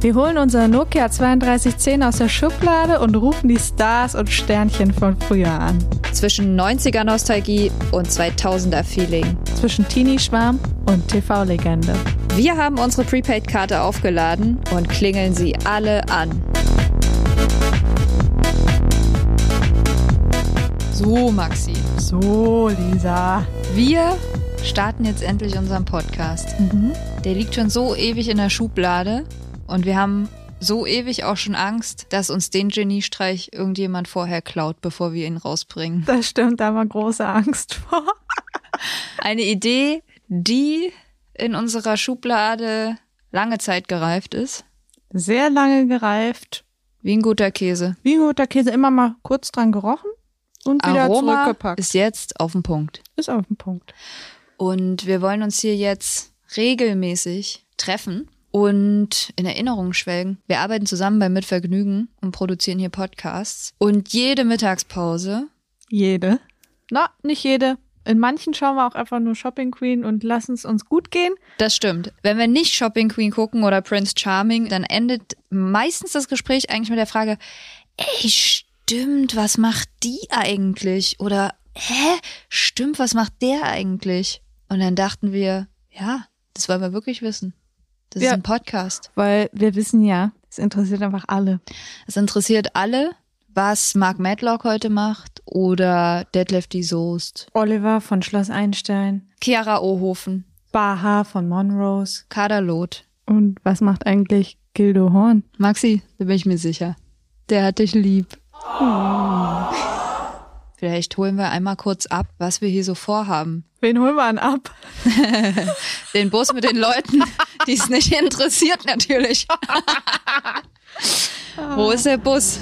Wir holen unser Nokia 3210 aus der Schublade und rufen die Stars und Sternchen von früher an. Zwischen 90er Nostalgie und 2000er Feeling. Zwischen Teenie-Schwarm und TV-Legende. Wir haben unsere Prepaid-Karte aufgeladen und klingeln sie alle an. So, Maxi. So, Lisa. Wir starten jetzt endlich unseren Podcast. Der liegt schon so ewig in der Schublade und wir haben so ewig auch schon Angst, dass uns den Geniestreich irgendjemand vorher klaut, bevor wir ihn rausbringen. Das stimmt, da haben wir große Angst vor. Eine Idee, die in unserer Schublade lange Zeit gereift ist, Sehr lange gereift. wie ein guter Käse. Wie ein guter Käse, immer mal kurz dran gerochen und wieder Aroma zurückgepackt. ist jetzt auf dem Punkt. Ist auf den Punkt. Und wir wollen uns hier jetzt regelmäßig treffen und in Erinnerungen schwelgen. Wir arbeiten zusammen bei Mitvergnügen und produzieren hier Podcasts. Und jede Mittagspause, Jede. Na, nicht jede. In manchen schauen wir auch einfach nur Shopping Queen und lassen es uns gut gehen. das stimmt. Wenn wir nicht Shopping Queen gucken oder Prince Charming, dann endet meistens das Gespräch eigentlich mit der Frage, ey, stimmt, was macht die eigentlich? Oder, hä, stimmt, was macht der eigentlich? Und dann dachten wir, ja, das wollen wir wirklich wissen. Das Ja. ist ein Podcast. Weil wir wissen ja, es interessiert einfach alle. Es interessiert alle, was Mark Matlock heute macht oder Detlef die Soest, Oliver von Schloss Einstein, Chiara Ohofen, Baha von Monrose. Kader Loth. Und was macht eigentlich Gildo Horn? Maxi, da bin ich mir sicher. Der hat dich lieb. Vielleicht holen wir einmal kurz ab, was wir hier so vorhaben. Wen holen wir an ab? Den Bus mit den Leuten, die es nicht interessiert natürlich. Wo ist der Bus?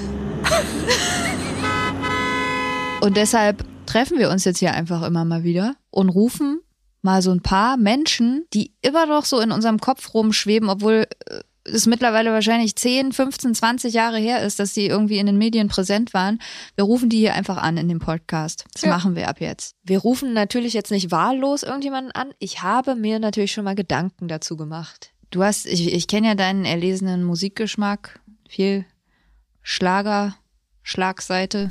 Und deshalb treffen wir uns jetzt hier einfach immer mal wieder und rufen mal so ein paar Menschen, die immer noch so in unserem Kopf rumschweben, obwohl äh, es mittlerweile wahrscheinlich 10, 15, 20 Jahre her ist, dass die irgendwie in den Medien präsent waren. Wir rufen die hier einfach an in dem Podcast. Das Ja. machen wir ab jetzt. Wir rufen natürlich jetzt nicht wahllos irgendjemanden an. Ich habe mir natürlich schon mal Gedanken dazu gemacht. Du hast, ich, ich kenne ja deinen erlesenen Musikgeschmack. Viel Schlager, Schlagseite.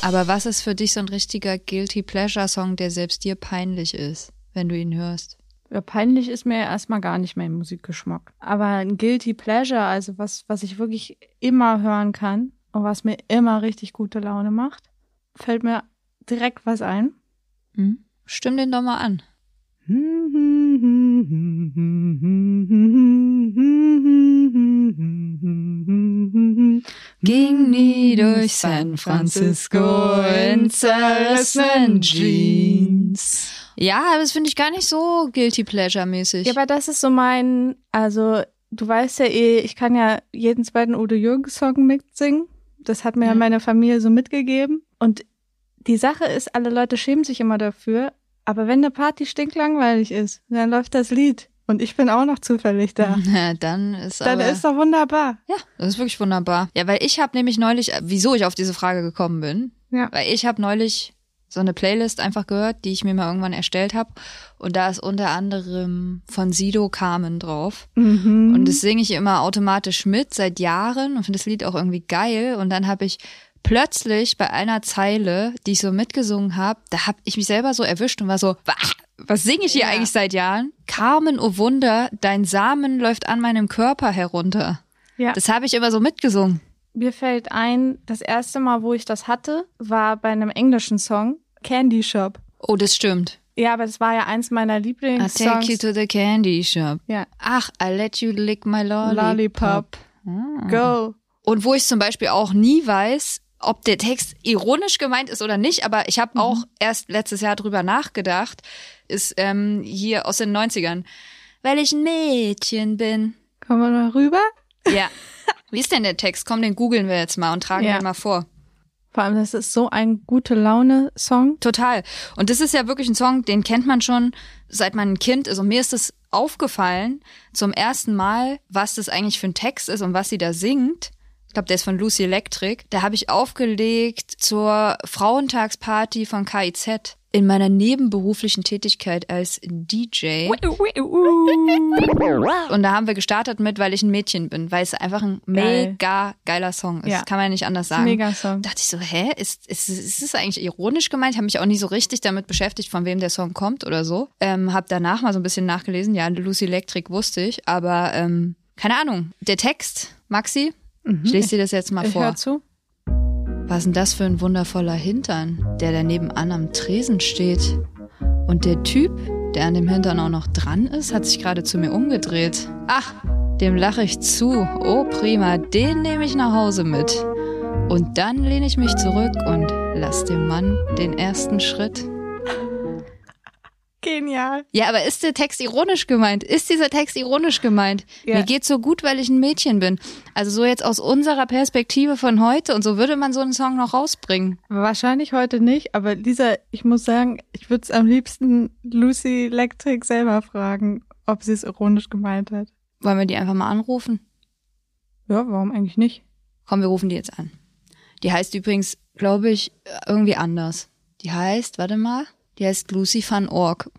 Aber was ist für dich so ein richtiger Guilty Pleasure Song, der selbst dir peinlich ist, wenn du ihn hörst? Ja, peinlich ist mir erstmal gar nicht mein Musikgeschmack. Aber ein Guilty Pleasure, also was, was ich wirklich immer hören kann und was mir immer richtig gute Laune macht, fällt mir direkt was ein. Hm? Stimm den doch mal an. Ging nie durch San Francisco in zerrissenen Jeans. Ja, aber das finde ich gar nicht so Guilty Pleasure mäßig. Ja, aber das ist so mein, also du weißt ja eh, ich kann ja jeden zweiten Udo Jürgens Song mitsingen. Das hat mir ja Ja. meine Familie so mitgegeben. Und die Sache ist, alle Leute schämen sich immer dafür. Aber wenn eine Party stinklangweilig ist, dann läuft das Lied. Und ich bin auch noch zufällig da. Na, dann ist Dann aber, ist doch wunderbar. ja, das ist wirklich wunderbar. Ja, weil ich habe nämlich neulich, wieso ich auf diese Frage gekommen bin, Ja. Weil ich habe neulich so eine Playlist einfach gehört, die ich mir mal irgendwann erstellt habe. Und da ist unter anderem von Sido Carmen drauf. Mhm. Und das singe ich immer automatisch mit seit Jahren und finde das Lied auch irgendwie geil. Und dann habe ich plötzlich bei einer Zeile, die ich so mitgesungen habe, da habe ich mich selber so erwischt und war so, "Wa- was singe ich hier Ja. eigentlich seit Jahren? Carmen, oh Wunder, dein Samen läuft an meinem Körper herunter. ja. Das habe ich immer so mitgesungen. Mir fällt ein, das erste Mal, wo ich das hatte, war bei einem englischen Song, Candy Shop. Oh, das stimmt. Ja, aber das war ja eins meiner I Lieblingssongs. take you to the candy shop. ja. Ach, I let you lick my lollipop. Lollipop. Ah. Go. Und wo ich zum Beispiel auch nie weiß, ob der Text ironisch gemeint ist oder nicht, aber ich habe auch erst letztes Jahr drüber nachgedacht, ist ähm, hier aus den 90ern. Weil ich ein Mädchen bin. Kommen wir mal rüber? Ja. Wie ist denn der Text? Komm, den googeln wir jetzt mal und tragen Ja. den mal vor. Vor allem, das ist so ein gute Laune-Song. Total. Und das ist ja wirklich ein Song, den kennt man schon, seit man ein Kind ist. Und mir ist es aufgefallen, zum ersten Mal, was das eigentlich für ein Text ist und was sie da singt. Ich glaube, der ist von Lucy Electric. Da habe ich aufgelegt zur Frauentagsparty von KIZ in meiner nebenberuflichen Tätigkeit als DJ. Und da haben wir gestartet mit, weil ich ein Mädchen bin, weil es einfach ein Geil. mega geiler Song ist. Ja. Kann man ja nicht anders sagen. Mega Song. dachte ich so, hä, ist, ist, ist es eigentlich ironisch gemeint? Ich habe mich auch nie so richtig damit beschäftigt, von wem der Song kommt oder so. Ähm, habe danach mal so ein bisschen nachgelesen. Ja, Lucy Electric wusste ich, aber ähm, keine Ahnung. Der Text, Maxi, ich lese dir das jetzt mal Ich vor. hör zu. Was ist denn das für ein wundervoller Hintern, der da nebenan am Tresen steht? Und der Typ, der an dem Hintern auch noch dran ist, hat sich gerade zu mir umgedreht. Ach, dem lache ich zu. Oh prima, den nehme ich nach Hause mit. Und dann lehne ich mich zurück und lass dem Mann den ersten Schritt. Genial. Ja, aber ist der Text ironisch gemeint? Ist dieser Text ironisch gemeint? Ja. Mir geht's so gut, weil ich ein Mädchen bin. Also so jetzt aus unserer Perspektive von heute und so würde man so einen Song noch rausbringen. Wahrscheinlich heute nicht, aber Lisa, ich muss sagen, ich würde es am liebsten Lucy Electric selber fragen, ob sie es ironisch gemeint hat. Wollen wir die einfach mal anrufen? Ja, warum eigentlich nicht? Komm, wir rufen die jetzt an. Die heißt übrigens, glaube ich, irgendwie anders. Die heißt, warte mal, die heißt Lucy van Ork.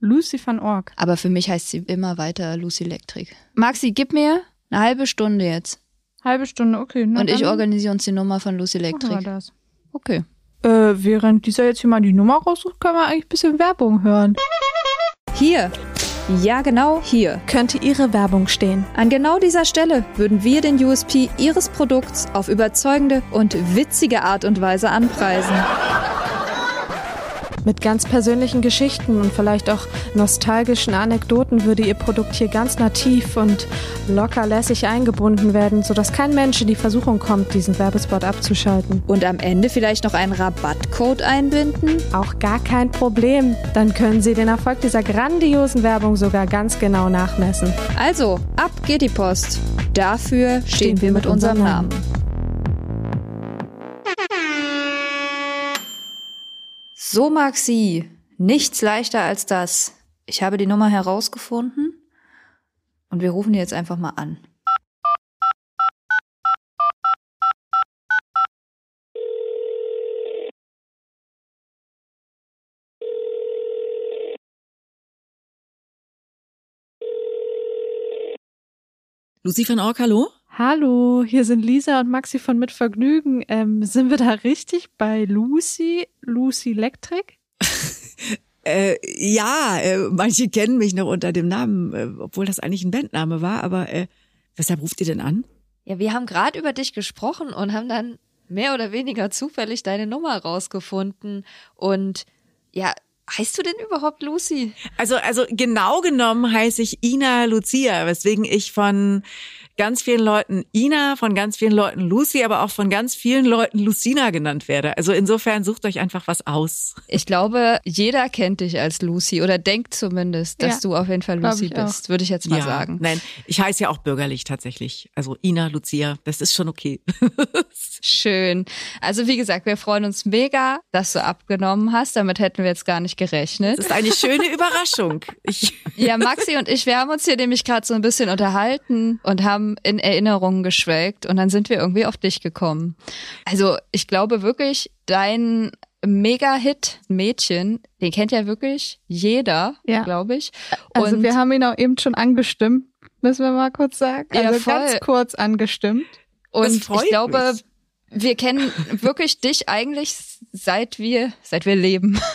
Lucy van Ork. Aber für mich heißt sie immer weiter Lucy Electric. Maxi, gib mir eine halbe Stunde jetzt. Halbe Stunde, okay. Und ich organisiere uns die Nummer von Lucy machen wir Electric. das. Okay. Äh, während dieser jetzt hier mal die Nummer raussucht, können wir eigentlich ein bisschen Werbung hören. Hier. Ja, genau hier. Könnte Ihre Werbung stehen? An genau dieser Stelle würden wir den USP Ihres Produkts auf überzeugende und witzige Art und Weise anpreisen. Mit ganz persönlichen Geschichten und vielleicht auch nostalgischen Anekdoten würde Ihr Produkt hier ganz nativ und locker lässig eingebunden werden, sodass kein Mensch in die Versuchung kommt, diesen Werbespot abzuschalten. Und am Ende vielleicht noch einen Rabattcode einbinden? Auch gar kein Problem. Dann können Sie den Erfolg dieser grandiosen Werbung sogar ganz genau nachmessen. Also, ab geht die Post. Dafür stehen wir mit unserem Namen. So, Maxi, nichts leichter als das. Ich habe die Nummer herausgefunden und wir rufen die jetzt einfach mal an. Lucy van Ork, hallo? Hallo, hier sind Lisa und Maxi von Mit Vergnügen. Ähm, sind wir da richtig bei Lucy, Lucy Electric? Äh, ja, äh, manche kennen mich noch unter dem Namen, äh, obwohl das eigentlich ein Bandname war, aber äh, weshalb ruft ihr denn an? Ja, wir haben gerade über dich gesprochen und haben dann mehr oder weniger zufällig deine Nummer rausgefunden. Und ja, heißt du denn überhaupt Lucy? Also, also genau genommen heiße ich Ina Lucia, weswegen ich von ganz vielen Leuten Ina, von ganz vielen Leuten Lucy, aber auch von ganz vielen Leuten Lucina genannt werde. Also insofern sucht euch einfach was aus. Ich glaube, jeder kennt dich als Lucy oder denkt zumindest, dass Ja, du auf jeden Fall Lucy auch. bist, würde ich jetzt mal ja, sagen. Nein, ich heiße ja auch bürgerlich tatsächlich. Also Ina Lucia, das ist schon okay. Schön. Also wie gesagt, wir freuen uns mega, dass du abgenommen hast. Damit hätten wir jetzt gar nicht gerechnet. Das ist eine schöne Überraschung. Ich, Ja, Maxi und ich, wir haben uns hier nämlich gerade so ein bisschen unterhalten und haben in Erinnerungen geschwelgt und dann sind wir irgendwie auf dich gekommen. Also ich glaube wirklich, dein Mega-Hit Mädchen, den kennt ja wirklich jeder, Ja. glaube ich. Also und wir haben ihn auch eben schon angestimmt, müssen wir mal kurz sagen. Ja, Also voll. ganz kurz angestimmt. Das Und freut ich glaube, mich. Wir kennen wirklich dich eigentlich seit wir, seit wir leben.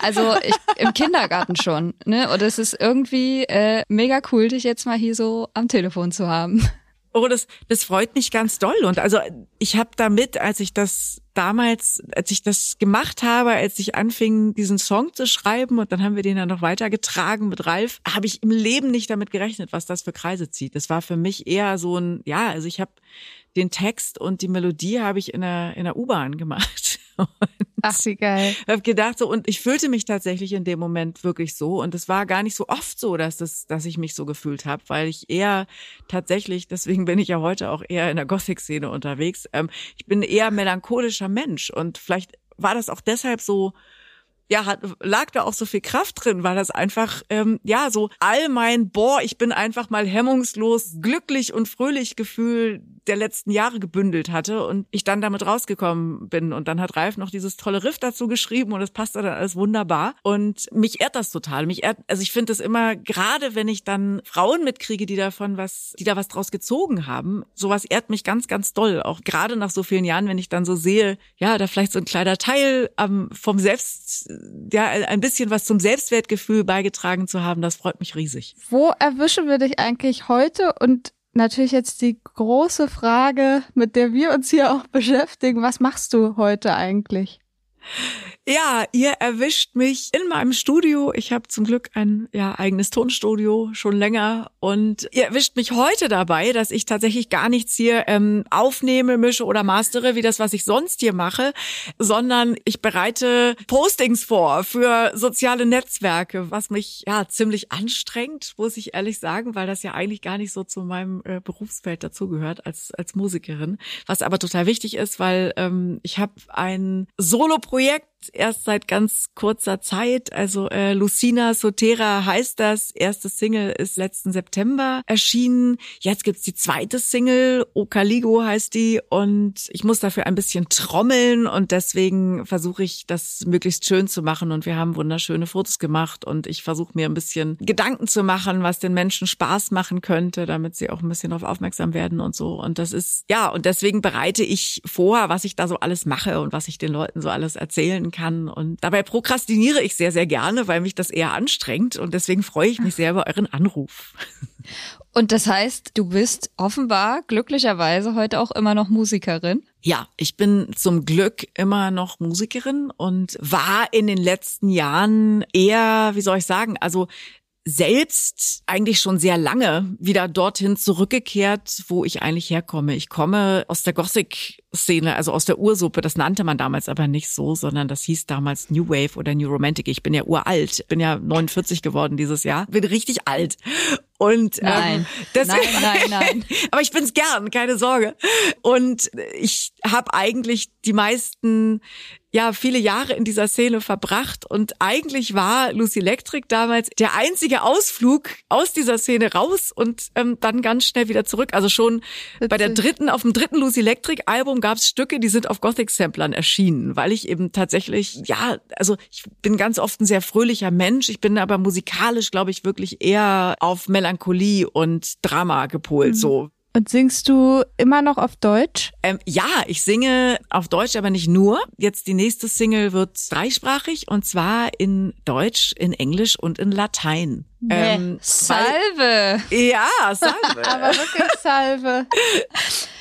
Also ich, im Kindergarten schon. Ne? Und es ist irgendwie äh, mega cool, dich jetzt mal hier so am Telefon zu haben. Oh, das, das freut mich ganz doll. Und also ich habe damit, als ich das damals, als ich das gemacht habe, als ich anfing, diesen Song zu schreiben und dann haben wir den dann noch weitergetragen mit Ralf, habe ich im Leben nicht damit gerechnet, was das für Kreise zieht. Das war für mich eher so ein, ja, also ich habe den Text und die Melodie habe ich in der, in der U-Bahn gemacht. Ach, wie geil. Ich habe gedacht so, und ich fühlte mich tatsächlich in dem Moment wirklich so. Und es war gar nicht so oft so, dass, das, dass ich mich so gefühlt habe, weil ich eher tatsächlich, deswegen bin ich ja heute auch eher in der Gothic-Szene unterwegs, ähm, ich bin eher melancholischer Mensch. Und vielleicht war das auch deshalb so ja, hat, lag da auch so viel Kraft drin, weil das einfach, ähm, ja, so all mein, boah, ich bin einfach mal hemmungslos glücklich und fröhlich Gefühl der letzten Jahre gebündelt hatte und ich dann damit rausgekommen bin. Und dann hat Ralf noch dieses tolle Riff dazu geschrieben und es passt dann alles wunderbar. Und mich ehrt das total. Mich ehrt, also ich finde es immer, gerade wenn ich dann Frauen mitkriege, die davon was, die da was draus gezogen haben, sowas ehrt mich ganz, ganz doll. Auch gerade nach so vielen Jahren, wenn ich dann so sehe, ja, da vielleicht so ein kleiner Teil ähm, vom Selbst ja, ein bisschen was zum Selbstwertgefühl beigetragen zu haben, das freut mich riesig. Wo erwischen wir dich eigentlich heute? Und natürlich jetzt die große Frage, mit der wir uns hier auch beschäftigen. Was machst du heute eigentlich? Ja, ihr erwischt mich in meinem Studio. Ich habe zum Glück ein ja, eigenes Tonstudio schon länger und ihr erwischt mich heute dabei, dass ich tatsächlich gar nichts hier ähm, aufnehme, mische oder mastere, wie das, was ich sonst hier mache, sondern ich bereite Postings vor für soziale Netzwerke, was mich ja ziemlich anstrengt, muss ich ehrlich sagen, weil das ja eigentlich gar nicht so zu meinem äh, Berufsfeld dazugehört als als Musikerin, was aber total wichtig ist, weil ähm, ich habe ein Solo-Projekt project erst seit ganz kurzer Zeit. Also äh, Lucina Sotera heißt das. Erste Single ist letzten September erschienen. Jetzt gibt's die zweite Single, Okaligo heißt die. Und ich muss dafür ein bisschen trommeln und deswegen versuche ich das möglichst schön zu machen. Und wir haben wunderschöne Fotos gemacht und ich versuche mir ein bisschen Gedanken zu machen, was den Menschen Spaß machen könnte, damit sie auch ein bisschen darauf aufmerksam werden und so. Und das ist, ja, und deswegen bereite ich vor, was ich da so alles mache und was ich den Leuten so alles erzählen kann. Und dabei prokrastiniere ich sehr, sehr gerne, weil mich das eher anstrengt. Und deswegen freue ich mich sehr über euren Anruf. Und das heißt, du bist offenbar glücklicherweise heute auch immer noch Musikerin. Ja, ich bin zum Glück immer noch Musikerin und war in den letzten Jahren eher, wie soll ich sagen, also selbst eigentlich schon sehr lange wieder dorthin zurückgekehrt, wo ich eigentlich herkomme. Ich komme aus der Gothic-Szene, also aus der Ursuppe. Das nannte man damals aber nicht so, sondern das hieß damals New Wave oder New Romantic. Ich bin ja uralt, bin ja 49 geworden dieses Jahr, bin richtig alt. Und nein, ähm, deswegen, nein, nein, nein. aber ich bin's gern, keine Sorge. Und ich habe eigentlich die meisten ja viele Jahre in dieser Szene verbracht und eigentlich war Lucy Electric damals der einzige Ausflug aus dieser Szene raus und ähm, dann ganz schnell wieder zurück. Also schon Witzig. bei der dritten, auf dem dritten Lucy Electric Album gab es Stücke, die sind auf Gothic Samplern erschienen, weil ich eben tatsächlich, ja, also ich bin ganz oft ein sehr fröhlicher Mensch, ich bin aber musikalisch, glaube ich, wirklich eher auf Melancholie und Drama gepolt, mhm. so und singst du immer noch auf Deutsch? Ähm, ja, ich singe auf Deutsch, aber nicht nur. Jetzt die nächste Single wird dreisprachig und zwar in Deutsch, in Englisch und in Latein. Nee. Ähm, Salve! Weil, ja, Salve. aber wirklich Salve.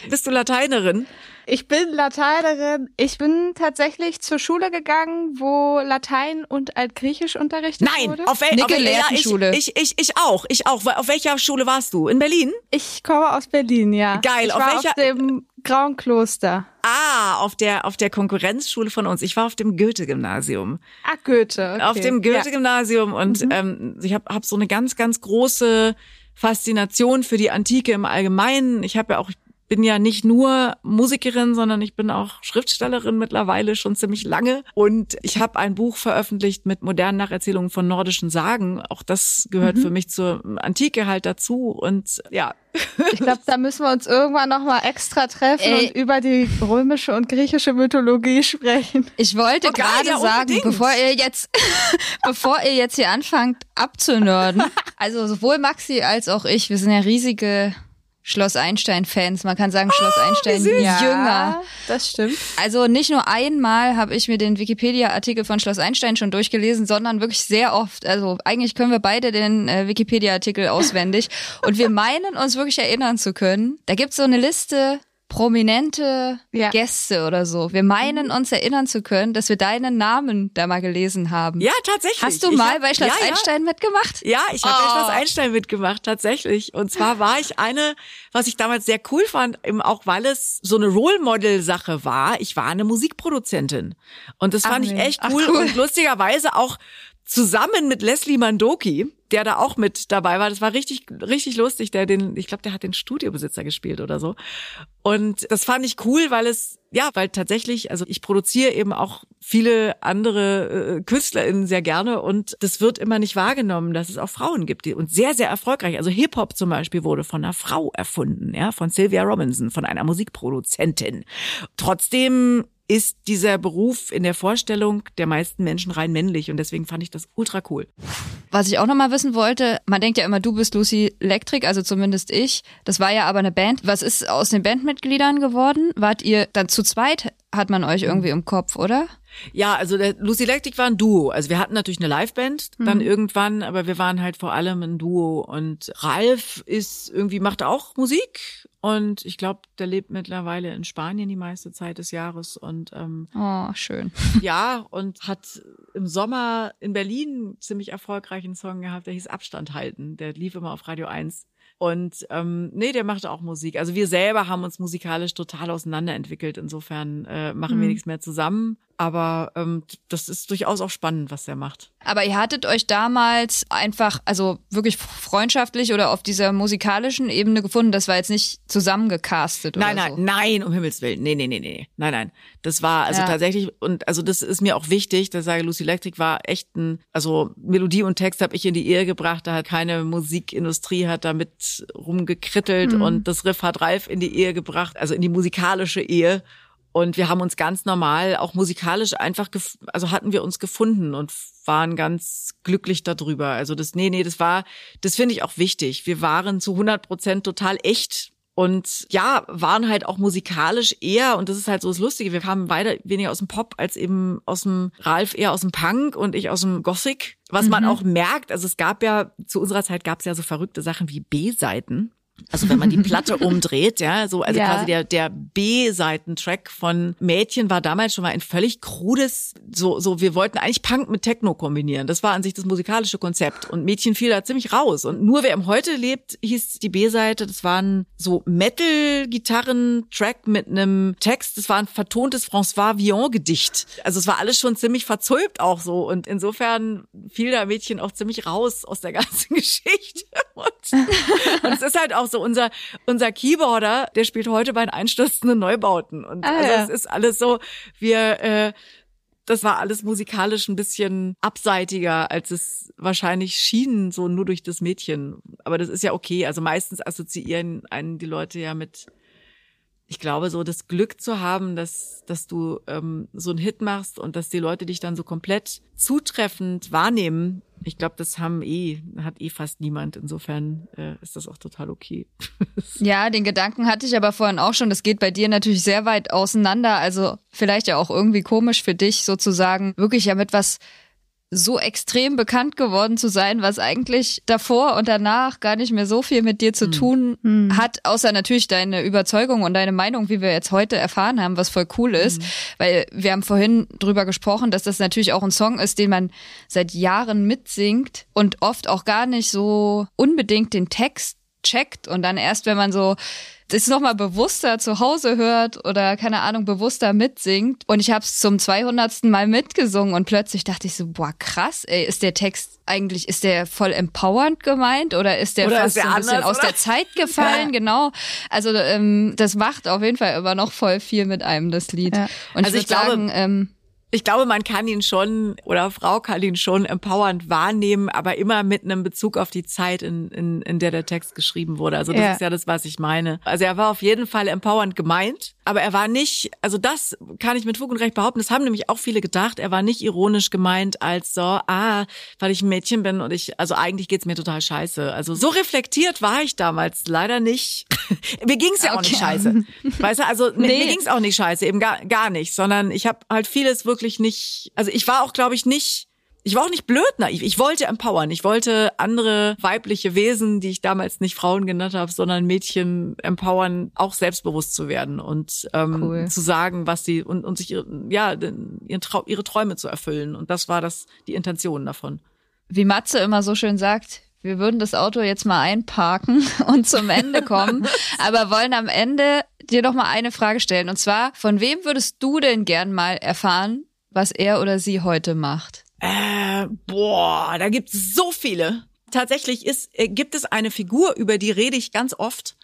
Bist du Lateinerin? Ich bin Lateinerin. Ich bin tatsächlich zur Schule gegangen, wo Latein und Altgriechisch unterrichtet Nein, wurde. Nein, auf, wel auf welcher Schule? Ich, ich, ich auch, ich auch. Auf welcher Schule warst du? In Berlin? Ich komme aus Berlin, ja. Geil. Ich auf war welcher? Auf dem Grauen Kloster. Ah, auf der auf der Konkurrenzschule von uns. Ich war auf dem Goethe-Gymnasium. Ah, Goethe. Okay. Auf dem Goethe-Gymnasium und mhm. ähm, ich habe hab so eine ganz ganz große Faszination für die Antike im Allgemeinen. Ich habe ja auch bin ja nicht nur Musikerin, sondern ich bin auch Schriftstellerin mittlerweile schon ziemlich lange. Und ich habe ein Buch veröffentlicht mit modernen Nacherzählungen von nordischen Sagen. Auch das gehört mhm. für mich zur Antike halt dazu. Und ja. Ich glaube, da müssen wir uns irgendwann nochmal extra treffen Ey. und über die römische und griechische Mythologie sprechen. Ich wollte oh, gerade ja, sagen, bevor ihr jetzt, bevor ihr jetzt hier anfangt abzunörden, also sowohl Maxi als auch ich, wir sind ja riesige Schloss Einstein-Fans. Man kann sagen, Schloss oh, Einstein ja, jünger. Das stimmt. Also nicht nur einmal habe ich mir den Wikipedia-Artikel von Schloss Einstein schon durchgelesen, sondern wirklich sehr oft. Also eigentlich können wir beide den äh, Wikipedia-Artikel auswendig. Und wir meinen uns wirklich erinnern zu können. Da gibt's so eine Liste prominente Ja. Gäste oder so. Wir meinen uns erinnern zu können, dass wir deinen Namen da mal gelesen haben. Ja, tatsächlich. Hast du Ich mal hab- bei Schloss ja, ja. Einstein mitgemacht? Ja, ich habe Oh. bei Schloss Einstein mitgemacht, tatsächlich. Und zwar war ich eine, was ich damals sehr cool fand, eben auch weil es so eine Role Model Sache war. Ich war eine Musikproduzentin. Und das Ach fand ich nee. echt Ach, cool. cool. Und lustigerweise auch zusammen mit Leslie Mandoki, der da auch mit dabei war. Das war richtig, richtig lustig. Der den, ich glaube, der hat den Studiobesitzer gespielt oder so. Und das fand ich cool, weil es, ja, weil tatsächlich, also ich produziere eben auch viele andere äh, KünstlerInnen sehr gerne und das wird immer nicht wahrgenommen, dass es auch Frauen gibt, die und sehr, sehr erfolgreich. Also Hip-Hop zum Beispiel wurde von einer Frau erfunden, ja, von Sylvia Robinson, von einer Musikproduzentin. Trotzdem ist dieser Beruf in der Vorstellung der meisten Menschen rein männlich und deswegen fand ich das ultra cool. Was ich auch noch mal wissen wollte, man denkt ja immer, du bist Lucy Electric, also zumindest ich. Das war ja aber eine Band. Was ist aus den Bandmitgliedern geworden? Wart ihr dann zu zweit? Hat man euch irgendwie im Kopf, oder? Ja, also der Lucy Electric war ein Duo. Also wir hatten natürlich eine Liveband dann Mhm. irgendwann, aber wir waren halt vor allem ein Duo. Und Ralf ist irgendwie, macht auch Musik und ich glaube, der lebt mittlerweile in Spanien die meiste Zeit des Jahres. Und ähm, Oh, schön. ja, und hat im Sommer in Berlin ziemlich erfolgreichen Song gehabt, der hieß Abstand halten. Der lief immer auf Radio 1. Und ähm, nee, der macht auch Musik. Also wir selber haben uns musikalisch total auseinanderentwickelt. Insofern äh, machen wir Mhm. nichts mehr zusammen. Aber ähm, das ist durchaus auch spannend, was der macht. Aber ihr hattet euch damals einfach, also wirklich freundschaftlich oder auf dieser musikalischen Ebene gefunden. Das war jetzt nicht zusammengecastet oder Nein, nein, so. nein, um Himmels Willen. Nee, nee, nee, nee. Nein, nein. Das war also Ja. tatsächlich, und also das ist mir auch wichtig, dass ich sage, Lucy Electric war echt ein, also Melodie und Text habe ich in die Ehe gebracht, da hat keine Musikindustrie hat damit rumgekrittelt Mhm. und das Riff hat Ralf in die Ehe gebracht, also in die musikalische Ehe. Und wir haben uns ganz normal, auch musikalisch einfach, gef also hatten wir uns gefunden und waren ganz glücklich darüber. Also das, nee, nee, das war, das finde ich auch wichtig. Wir waren zu 100 Prozent total echt und ja, waren halt auch musikalisch eher, und das ist halt so das Lustige, wir kamen beide weniger aus dem Pop als eben aus dem Ralf eher aus dem Punk und ich aus dem Gothic. Was man auch merkt, also es gab ja, zu unserer Zeit gab es ja so verrückte Sachen wie B-Seiten. Also wenn man die Platte umdreht, ja, so, also Ja. quasi der, der B-Seitentrack von Mädchen war damals schon mal ein völlig krudes, so, so, wir wollten eigentlich Punk mit Techno kombinieren. Das war an sich das musikalische Konzept. Und Mädchen fiel da ziemlich raus. Und nur wer im Heute lebt, hieß die B-Seite, das waren so Metal-Gitarren-Track mit einem Text, das war ein vertontes François Villon-Gedicht. Also es war alles schon ziemlich verzulpt auch so. Und insofern fiel da Mädchen auch ziemlich raus aus der ganzen Geschichte. Und, und es ist halt auch so, unser, unser Keyboarder, der spielt heute bei den einstürzenden Neubauten. Und Ah, also ja. es ist alles so, wir, äh, das war alles musikalisch ein bisschen abseitiger, als es wahrscheinlich schien, so nur durch das Mädchen. Aber das ist ja okay. Also meistens assoziieren einen die Leute ja mit, ich glaube, so das Glück zu haben, dass, dass du ähm, so einen Hit machst und dass die Leute dich dann so komplett zutreffend wahrnehmen. Ich glaube, das haben eh, hat eh fast niemand. Insofern äh, ist das auch total okay. Ja, den Gedanken hatte ich aber vorhin auch schon. Das geht bei dir natürlich sehr weit auseinander. Also vielleicht ja auch irgendwie komisch für dich sozusagen, wirklich ja mit was so extrem bekannt geworden zu sein, was eigentlich davor und danach gar nicht mehr so viel mit dir zu tun hat, außer natürlich deine Überzeugung und deine Meinung, wie wir jetzt heute erfahren haben, was voll cool ist. Weil wir haben vorhin drüber gesprochen, dass das natürlich auch ein Song ist, den man seit Jahren mitsingt und oft auch gar nicht so unbedingt den Text checkt und dann erst, wenn man so das nochmal bewusster zu Hause hört oder keine Ahnung, bewusster mitsingt. Und ich habe es zum 200. Mal mitgesungen und plötzlich dachte ich so, boah, krass, ey, ist der Text eigentlich, ist der voll empowernd gemeint oder ist der Oder fast ist der so ein bisschen anders, aus oder? der Zeit gefallen? Genau. Also ähm, das macht auf jeden Fall immer noch voll viel mit einem, das Lied. Ja. Und Also ich ich glaube- sagen, ähm, Ich glaube, man kann ihn schon oder Frau kann ihn schon empowernd wahrnehmen, aber immer mit einem Bezug auf die Zeit, in, in, in der der Text geschrieben wurde. Also das Ja. ist ja das, was ich meine. Also er war auf jeden Fall empowernd gemeint, aber er war nicht, also das kann ich mit Fug und Recht behaupten, das haben nämlich auch viele gedacht, er war nicht ironisch gemeint als so, ah, weil ich ein Mädchen bin und ich, also eigentlich geht's mir total scheiße. Also so reflektiert war ich damals leider nicht. mir ging's ja auch nicht Okay. scheiße. Weißt du, also mir, Nee. mir ging's auch nicht scheiße, eben gar, gar nicht, sondern ich habe halt vieles wirklich nicht, also ich war auch, glaube ich, nicht, ich war auch nicht blöd naiv. Ich wollte empowern. Ich wollte andere weibliche Wesen, die ich damals nicht Frauen genannt habe, sondern Mädchen empowern, auch selbstbewusst zu werden und ähm, cool. zu sagen, was sie und, und sich ja ihren Trau ihre Träume zu erfüllen. Und das war das die Intention davon. Wie Matze immer so schön sagt, wir würden das Auto jetzt mal einparken und zum Ende kommen, aber wollen am Ende dir noch mal eine Frage stellen. Und zwar, von wem würdest du denn gern mal erfahren, was er oder sie heute macht? Äh, boah, da gibt's so viele. Tatsächlich ist, äh, gibt es eine Figur, über die rede ich ganz oft.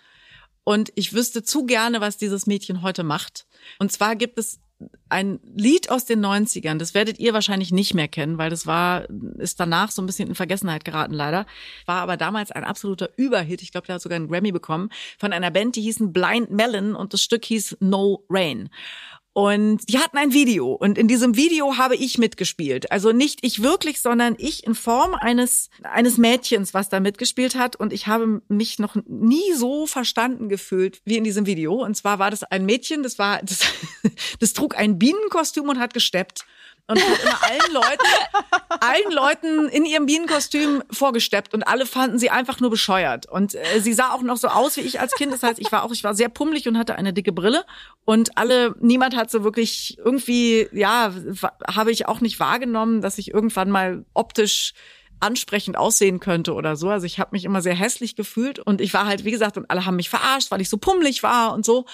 Und ich wüsste zu gerne, was dieses Mädchen heute macht. Und zwar gibt es ein Lied aus den 90ern, das werdet ihr wahrscheinlich nicht mehr kennen, weil das war, ist danach so ein bisschen in Vergessenheit geraten leider. War aber damals ein absoluter Überhit. Ich glaube, der hat sogar einen Grammy bekommen von einer Band, die hießen Blind Melon und das Stück hieß No Rain. Und die hatten ein Video und in diesem Video habe ich mitgespielt. Also nicht ich wirklich, sondern ich in Form eines, eines Mädchens, was da mitgespielt hat. Und ich habe mich noch nie so verstanden gefühlt wie in diesem Video. Und zwar war das ein Mädchen, das war, das, das trug ein Bienenkostüm und hat gesteppt und hat immer allen Leuten, allen Leuten in ihrem Bienenkostüm vorgesteppt und alle fanden sie einfach nur bescheuert. Und äh, sie sah auch noch so aus wie ich als Kind. Das heißt, ich war auch, ich war sehr pummelig und hatte eine dicke Brille. Und alle, niemand hat so wirklich irgendwie, ja, habe ich auch nicht wahrgenommen, dass ich irgendwann mal optisch ansprechend aussehen könnte oder so. Also ich habe mich immer sehr hässlich gefühlt und ich war halt, wie gesagt, und alle haben mich verarscht, weil ich so pummelig war und so.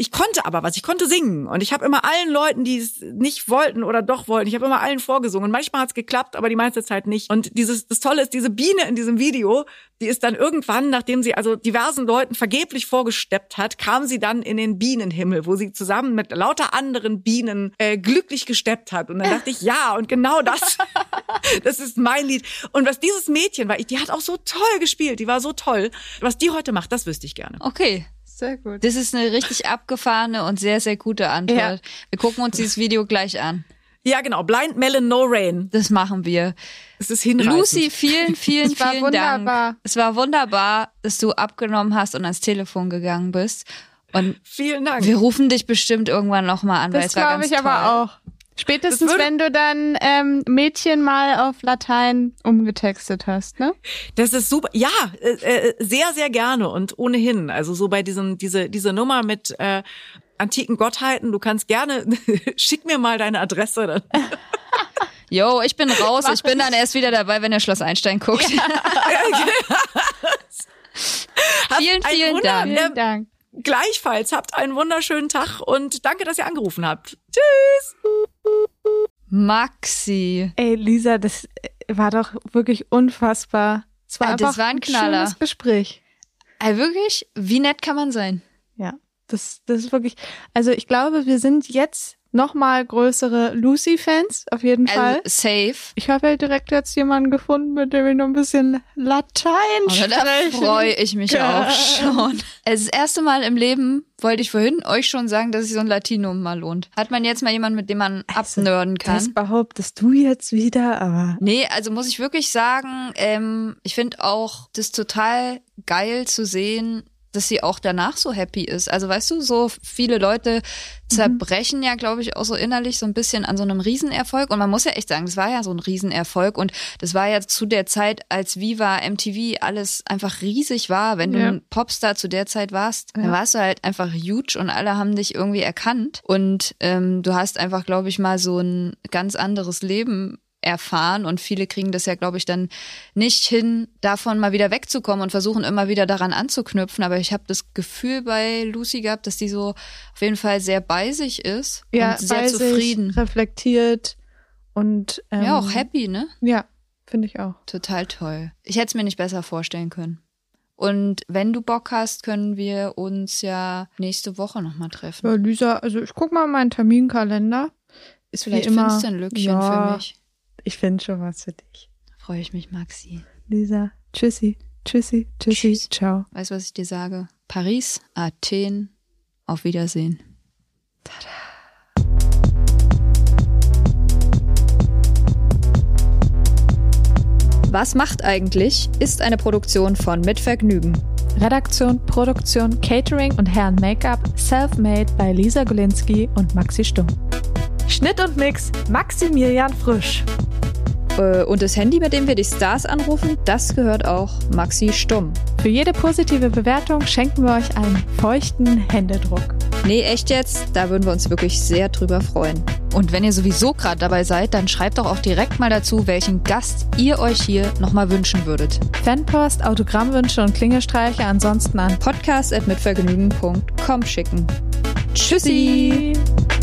Ich konnte aber was, ich konnte singen und ich habe immer allen Leuten, die es nicht wollten oder doch wollten, ich habe immer allen vorgesungen. Und manchmal hat's geklappt, aber die meiste Zeit nicht. Und dieses, das Tolle ist, diese Biene in diesem Video, die ist dann irgendwann, nachdem sie also diversen Leuten vergeblich vorgesteppt hat, kam sie dann in den Bienenhimmel, wo sie zusammen mit lauter anderen Bienen äh, glücklich gesteppt hat. Und dann dachte ich, ja, und genau das, das ist mein Lied. Und was dieses Mädchen war, die hat auch so toll gespielt, die war so toll. Was die heute macht, das wüsste ich gerne. Okay. Sehr gut. Das ist eine richtig abgefahrene und sehr, sehr gute Antwort. Ja. Wir gucken uns dieses Video gleich an. Ja, genau. Blind Melon No Rain. Das machen wir. Es ist hinreichend. Lucy, vielen, vielen, vielen wunderbar. Dank. Es war wunderbar, dass du abgenommen hast und ans Telefon gegangen bist. Und vielen Dank. Wir rufen dich bestimmt irgendwann nochmal an, das weil es war ganz ich toll. aber auch. Spätestens, wenn du dann ähm, Mädchen mal auf Latein umgetextet hast, ne? Das ist super. Ja, äh, äh, sehr, sehr gerne und ohnehin. Also so bei diesem, diese, diese Nummer mit äh, antiken Gottheiten, du kannst gerne, schick mir mal deine Adresse. Dann. Jo, ich bin raus. ich bin dann erst wieder dabei, wenn ihr Schloss Einstein guckt. Ja. vielen, vielen Dank. Vielen Dank. Gleichfalls habt einen wunderschönen Tag und danke, dass ihr angerufen habt. Tschüss. Maxi. Ey, Lisa, das war doch wirklich unfassbar. Es war ah, einfach das war ein, Knaller. schönes Gespräch. Ey, wirklich? Wie nett kann man sein? Ja, das, das ist wirklich. Also ich glaube, wir sind jetzt nochmal größere Lucy-Fans, auf jeden also, Fall. Safe. Ich habe ja direkt jetzt jemanden gefunden, mit dem ich noch ein bisschen Latein oh, spreche. Da freue ich mich auch schon. Also das erste Mal im Leben wollte ich vorhin euch schon sagen, dass sich so ein Latinum mal lohnt. Hat man jetzt mal jemanden, mit dem man also, abnörden kann? Das behauptest du jetzt wieder, aber. Nee, also muss ich wirklich sagen, ähm, ich finde auch das total geil zu sehen, dass sie auch danach so happy ist. Also weißt du, so viele Leute zerbrechen mhm. ja, glaube ich, auch so innerlich so ein bisschen an so einem Riesenerfolg. Und man muss ja echt sagen, das war ja so ein Riesenerfolg. Und das war ja zu der Zeit, als Viva, MTV alles einfach riesig war. Wenn du ja. ein Popstar zu der Zeit warst, ja. dann warst du halt einfach huge und alle haben dich irgendwie erkannt. Und ähm, du hast einfach, glaube ich, mal so ein ganz anderes Leben erfahren und viele kriegen das ja, glaube ich, dann nicht hin, davon mal wieder wegzukommen und versuchen immer wieder daran anzuknüpfen. Aber ich habe das Gefühl bei Lucy gehabt, dass die so auf jeden Fall sehr bei sich ist ja, und sehr zufrieden. reflektiert und ähm, ja auch happy, ne? Ja, finde ich auch. Total toll. Ich hätte es mir nicht besser vorstellen können. Und wenn du Bock hast, können wir uns ja nächste Woche nochmal treffen. Ja, Lisa, also ich guck mal meinen Terminkalender. Ist Vielleicht wie immer, findest du ein Lückchen ja, für mich. Ich finde schon was für dich. Freue ich mich, Maxi. Lisa, tschüssi, tschüssi, tschüssi, Tschüss. ciao. Weißt du, was ich dir sage? Paris, Athen, auf Wiedersehen. Tada. Was macht eigentlich? ist eine Produktion von Mit Vergnügen. Redaktion, Produktion, Catering und Herren Make-up self-made bei Lisa Golinski und Maxi Stumm. Schnitt und Mix Maximilian Frisch. Äh, und das Handy, mit dem wir die Stars anrufen, das gehört auch Maxi Stumm. Für jede positive Bewertung schenken wir euch einen feuchten Händedruck. Nee, echt jetzt? Da würden wir uns wirklich sehr drüber freuen. Und wenn ihr sowieso gerade dabei seid, dann schreibt doch auch direkt mal dazu, welchen Gast ihr euch hier nochmal wünschen würdet. Fanpost, Autogrammwünsche und Klingelstreiche ansonsten an podcast.mitvergnügen.com schicken. Tschüssi! Tschüssi.